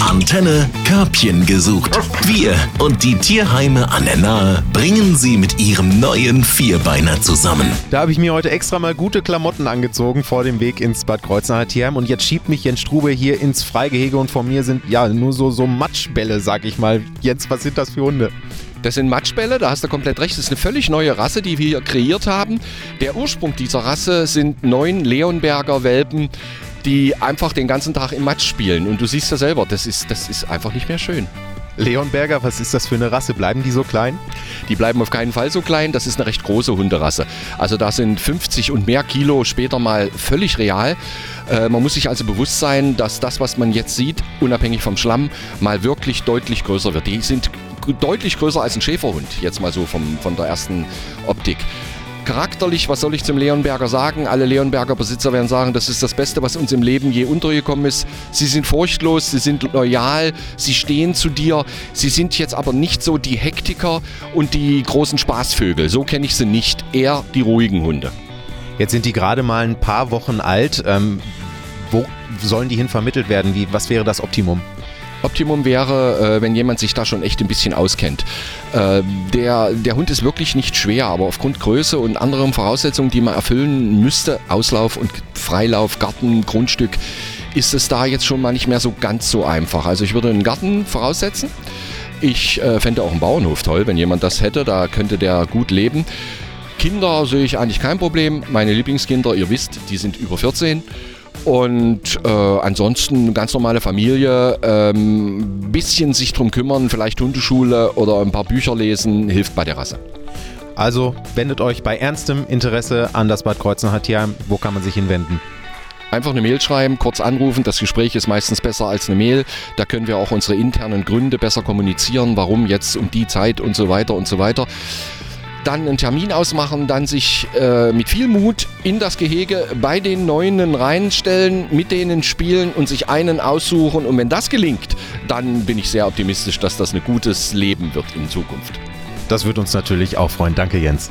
Antenne Körbchen gesucht. Wir und die Tierheime an der Nahe bringen sie mit ihrem neuen Vierbeiner zusammen. Da habe ich mir heute extra mal gute Klamotten angezogen vor dem Weg ins Bad Kreuznacher Tierheim und jetzt schiebt mich Jens Strube hier ins Freigehege und vor mir sind ja nur so, so Matschbälle, sag ich mal. Jens, was sind das für Hunde? Das sind Matschbälle, da hast du komplett recht. Das ist eine völlig neue Rasse, die wir hier kreiert haben. Der Ursprung dieser Rasse sind neun Leonberger Welpen, die einfach den ganzen Tag im Matsch spielen. Und du siehst ja selber, das ist, das ist einfach nicht mehr schön. Leonberger, was ist das für eine Rasse? Bleiben die so klein? Die bleiben auf keinen Fall so klein. Das ist eine recht große Hunderasse. Also da sind 50 und mehr Kilo später mal völlig real. Äh, man muss sich also bewusst sein, dass das, was man jetzt sieht, unabhängig vom Schlamm, mal wirklich deutlich größer wird. Die sind deutlich größer als ein Schäferhund, jetzt mal so vom, von der ersten Optik. Charakterlich, was soll ich zum Leonberger sagen? Alle Leonberger Besitzer werden sagen, das ist das Beste, was uns im Leben je untergekommen ist. Sie sind furchtlos, sie sind loyal, sie stehen zu dir. Sie sind jetzt aber nicht so die Hektiker und die großen Spaßvögel. So kenne ich sie nicht. Eher die ruhigen Hunde. Jetzt sind die gerade mal ein paar Wochen alt. Ähm, wo sollen die hin vermittelt werden? Wie, was wäre das Optimum? Optimum wäre, äh, wenn jemand sich da schon echt ein bisschen auskennt. Äh, der, der Hund ist wirklich nicht schwer, aber aufgrund Größe und anderen Voraussetzungen, die man erfüllen müsste, Auslauf und Freilauf, Garten, Grundstück, ist es da jetzt schon mal nicht mehr so ganz so einfach. Also ich würde einen Garten voraussetzen. Ich äh, fände auch einen Bauernhof toll, wenn jemand das hätte, da könnte der gut leben. Kinder sehe ich eigentlich kein Problem. Meine Lieblingskinder, ihr wisst, die sind über 14 und äh, ansonsten ganz normale Familie, ähm, bisschen sich drum kümmern, vielleicht Hundeschule oder ein paar Bücher lesen, hilft bei der Rasse. Also wendet euch bei ernstem Interesse an das Bad Kreuznacher Tierheim. Wo kann man sich hinwenden? Einfach eine Mail schreiben, kurz anrufen. Das Gespräch ist meistens besser als eine Mail. Da können wir auch unsere internen Gründe besser kommunizieren, warum jetzt um die Zeit und so weiter und so weiter dann einen Termin ausmachen, dann sich äh, mit viel Mut in das Gehege bei den Neunen reinstellen, mit denen spielen und sich einen aussuchen. Und wenn das gelingt, dann bin ich sehr optimistisch, dass das ein gutes Leben wird in Zukunft. Das wird uns natürlich auch freuen. Danke, Jens.